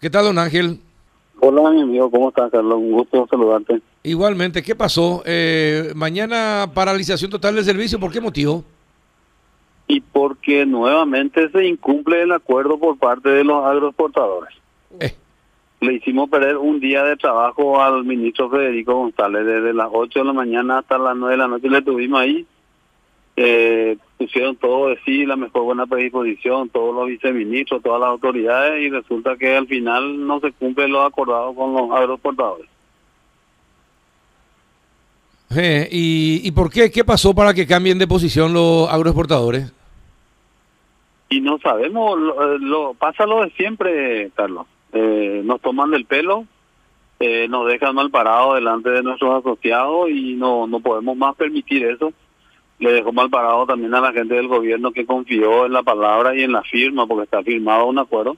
¿Qué tal, don Ángel? Hola, mi amigo, ¿cómo estás, Carlos? Un gusto saludarte. Igualmente, ¿qué pasó? Eh, mañana paralización total del servicio, ¿por qué motivo? Y porque nuevamente se incumple el acuerdo por parte de los agroexportadores. Eh, Le hicimos perder un día de trabajo al ministro Federico González, desde las 8 de la mañana hasta las 9 de la noche le tuvimos ahí. Eh, pusieron todo de sí, la mejor buena predisposición, todos los viceministros, todas las autoridades, y resulta que al final no se cumple lo acordado con los agroexportadores. eh, y, ¿Y por qué? ¿Qué pasó para que cambien de posición los agroexportadores? y no sabemos, lo, eh, lo- pasa lo de siempre, Carlos. Eh, nos toman del pelo, eh, nos dejan mal parados delante de nuestros asociados y no, no podemos más permitir eso. Le dejó mal parado también a la gente del gobierno que confió en la palabra y en la firma, porque está firmado un acuerdo.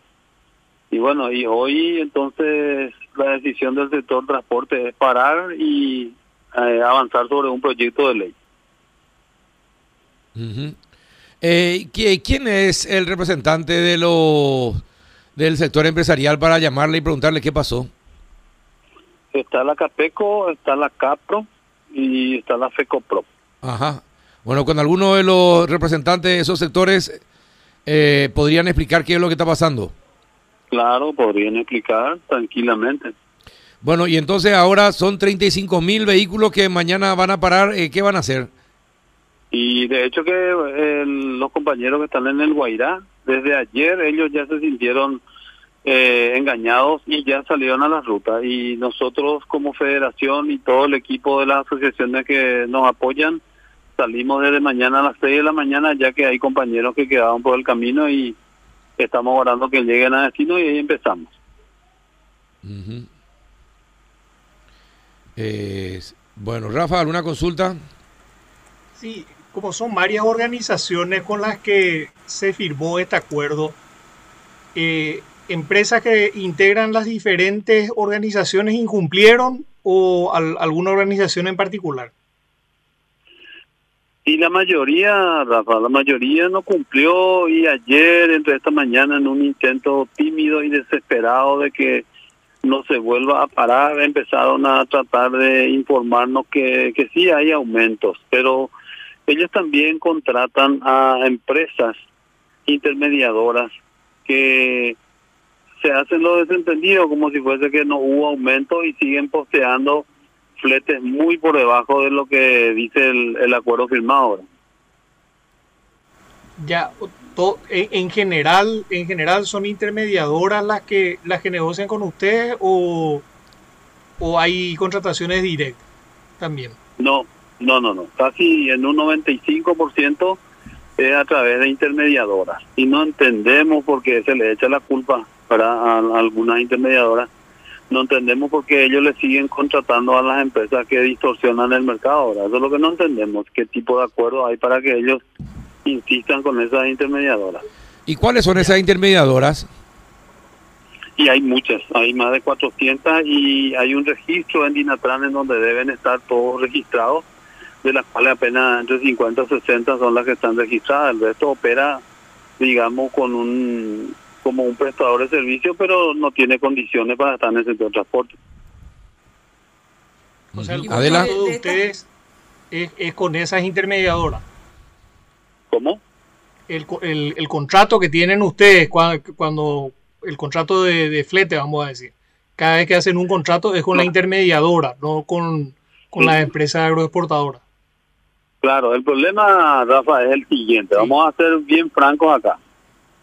Y bueno, y hoy entonces la decisión del sector transporte es parar y eh, avanzar sobre un proyecto de ley. Eh, ¿qui- ¿Quién es el representante de los del sector empresarial para llamarle y preguntarle qué pasó? Está la CAPECO, está la CAPRO y está la FECOPRO. Ajá. Bueno, con alguno de los representantes de esos sectores eh, podrían explicar qué es lo que está pasando. Claro, podrían explicar tranquilamente. Bueno, y entonces ahora son 35 mil vehículos que mañana van a parar. eh, ¿Qué van a hacer? Y de hecho que eh, los compañeros que están en el Guairá, desde ayer ellos ya se sintieron eh, engañados y ya salieron a la ruta. Y nosotros como federación y todo el equipo de las asociaciones que nos apoyan, salimos desde mañana a las 6 de la mañana ya que hay compañeros que quedaron por el camino y estamos orando que lleguen a destino y ahí empezamos. Eh, bueno, Rafa, ¿alguna consulta? Sí, como son varias organizaciones con las que se firmó este acuerdo, eh, empresas que integran las diferentes organizaciones incumplieron o al- alguna organización en particular. Y la mayoría, Rafa, la mayoría no cumplió y ayer, entre esta mañana, en un intento tímido y desesperado de que no se vuelva a parar, empezaron a tratar de informarnos que, que sí hay aumentos, pero ellos también contratan a empresas intermediadoras que se hacen lo desentendido como si fuese que no hubo aumento y siguen posteando fletes muy por debajo de lo que dice el, el acuerdo firmado ahora. Ya, en, en general, en general son intermediadoras las que las que negocian con ustedes o, o hay contrataciones directas también. No, no, no, no. Casi en un 95% es a través de intermediadoras. Y no entendemos por qué se le echa la culpa para a, a algunas intermediadoras. No entendemos por qué ellos le siguen contratando a las empresas que distorsionan el mercado ahora. Eso es lo que no entendemos. ¿Qué tipo de acuerdo hay para que ellos insistan con esas intermediadoras? ¿Y cuáles son esas intermediadoras? Y hay muchas, hay más de 400 y hay un registro en Dinatran en donde deben estar todos registrados, de las cuales apenas entre 50 y 60 son las que están registradas. El resto opera, digamos, con un como un prestador de servicio, pero no tiene condiciones para estar en el sector de transporte. O sea, el contrato de ustedes es, es con esas intermediadoras. ¿Cómo? El, co- el- el contrato que tienen ustedes cua- cuando, el contrato de, de flete, vamos a decir, cada vez que hacen un contrato es con la intermediadora, no con, con Sí. las empresas agroexportadoras. Claro, el problema, Rafa, es el siguiente. Sí. Vamos a ser bien francos acá.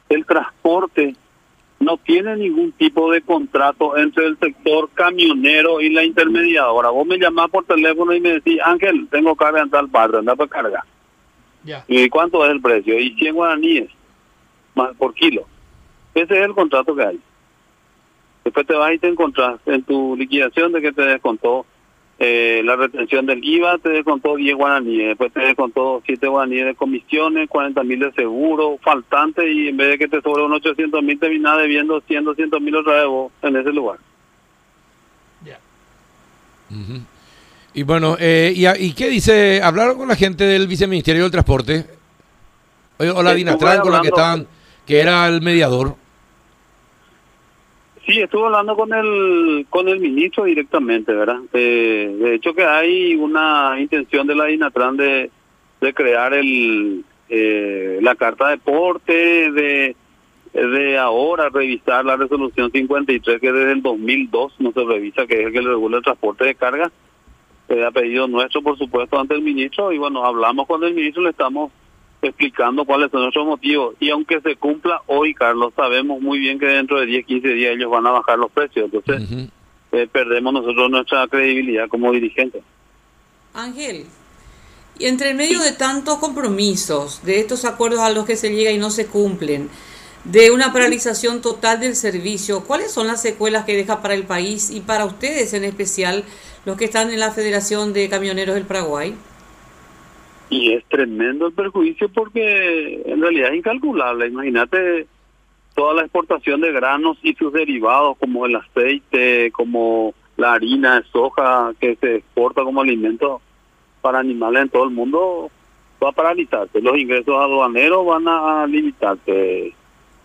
El transporte no tiene ningún tipo de contrato entre el sector camionero y la intermediadora. Vos me llamás por teléfono y me decís, Ángel, tengo carga en tal parte, anda para cargar. Ya. ¿Y cuánto es el precio? Y 100 guaraníes más por kilo. Ese es el contrato que hay. Después te vas y te encontrás en tu liquidación de que te descontó eh, la retención del IVA, te descontó 10 guaraníes, después te descontó 7 guaraníes de comisiones, 40 mil de seguro, faltante, y en vez de que te sobre unos 800 mil, terminás debiendo 100, 200 mil otra vez vos en ese lugar. Ya. Y bueno, eh, ¿y, a- ¿y qué dice? ¿Hablaron con la gente del Viceministerio del Transporte? O, o la Dinatran con la que estaban, que era el mediador. Sí, estuve hablando con el con el ministro directamente, ¿verdad? Eh, de hecho que hay una intención de la INATRAN de, de crear el eh, la carta de porte, de, de ahora revisar la resolución 53 que desde el 2002 no se revisa, que es el que regula el transporte de carga. Eh, ha pedido nuestro, por supuesto, ante el ministro y bueno, hablamos con el ministro, le estamos explicando cuáles son nuestros motivos. Y aunque se cumpla hoy, Carlos, sabemos muy bien que dentro de 10, 15 días ellos van a bajar los precios. Entonces, eh, perdemos nosotros nuestra credibilidad como dirigentes. Ángel, y entre el medio de tantos compromisos, de estos acuerdos a los que se llega y no se cumplen, de una paralización total del servicio, ¿cuáles son las secuelas que deja para el país y para ustedes en especial, los que están en la Federación de Camioneros del Paraguay? Y es tremendo el perjuicio porque en realidad es incalculable. Imagínate toda la exportación de granos y sus derivados como el aceite, como la harina de soja que se exporta como alimento para animales en todo el mundo va a paralizarse. Los ingresos aduaneros van a limitarse.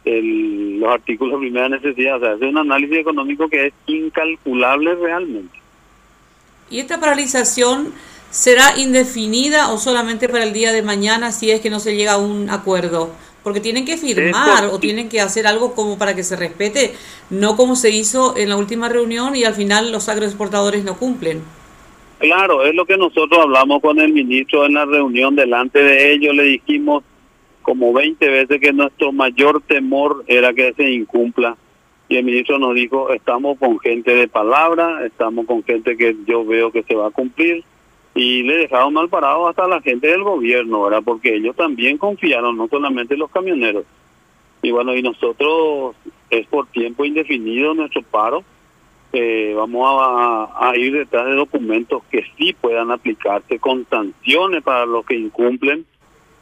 El, los artículos de primera necesidad. O sea, es un análisis económico que es incalculable realmente. ¿Y esta paralización será indefinida o solamente para el día de mañana si es que no se llega a un acuerdo? Porque tienen que firmar o tienen que hacer algo como para que se respete, no como se hizo en la última reunión y al final los agroexportadores no cumplen. Claro, es lo que nosotros hablamos con el ministro en la reunión delante de ellos, le dijimos como 20 veces que nuestro mayor temor era que se incumpla y el ministro nos dijo, estamos con gente de palabra, estamos con gente que yo veo que se va a cumplir y le dejaron mal parado hasta la gente del gobierno, ¿verdad? Porque ellos también confiaron, no solamente los camioneros. Y bueno, y nosotros es por tiempo indefinido nuestro paro. Eh, vamos a, a, ir detrás de documentos que sí puedan aplicarse con sanciones para los que incumplen.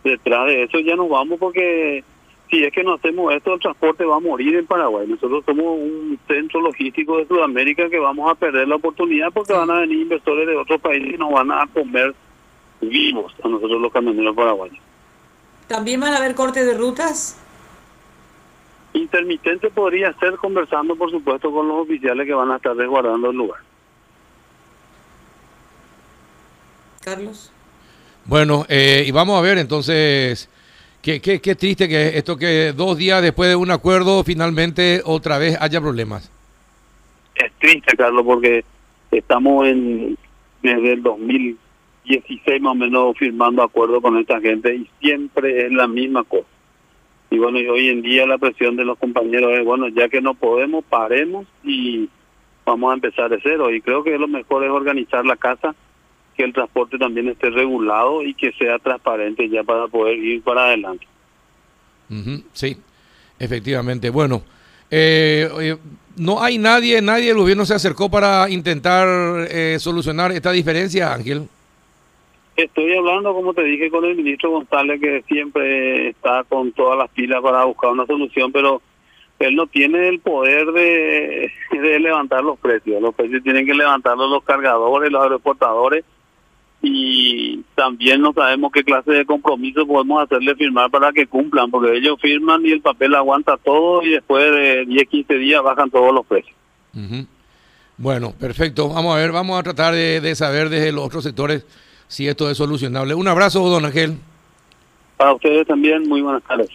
Detrás de eso ya nos vamos porque si es que no hacemos esto, el transporte va a morir en Paraguay. Nosotros somos un centro logístico de Sudamérica que vamos a perder la oportunidad porque van a venir inversores de otros países y nos van a comer vivos a nosotros los camioneros paraguayos. ¿También van a haber cortes de rutas? Intermitente podría ser conversando, por supuesto, con los oficiales que van a estar resguardando el lugar. Carlos. Bueno, eh, y vamos a ver entonces Qué, qué, qué triste que esto que dos días después de un acuerdo finalmente otra vez haya problemas. Es triste, Carlos, porque estamos en desde el 2016 más o menos firmando acuerdos con esta gente y siempre es la misma cosa. Y bueno, y hoy en día la presión de los compañeros es, bueno, ya que no podemos, paremos y vamos a empezar de cero. Y creo que lo mejor es organizar la casa que el transporte también esté regulado y que sea transparente ya para poder ir para adelante. sí, efectivamente. Bueno, eh, no hay nadie, nadie del gobierno se acercó para intentar eh, solucionar esta diferencia, Ángel. Estoy hablando, como te dije, con el ministro González, que siempre está con todas las pilas para buscar una solución, pero él no tiene el poder de, de levantar los precios. Los precios tienen que levantarlos los cargadores, los aeroportadores y también no sabemos qué clase de compromiso podemos hacerle firmar para que cumplan, porque ellos firman y el papel aguanta todo y después de 10, 15 días bajan todos los precios. Bueno, perfecto. Vamos a ver, vamos a tratar de, de, saber desde los otros sectores si esto es solucionable. Un abrazo, don Ángel. Para ustedes también, muy buenas tardes.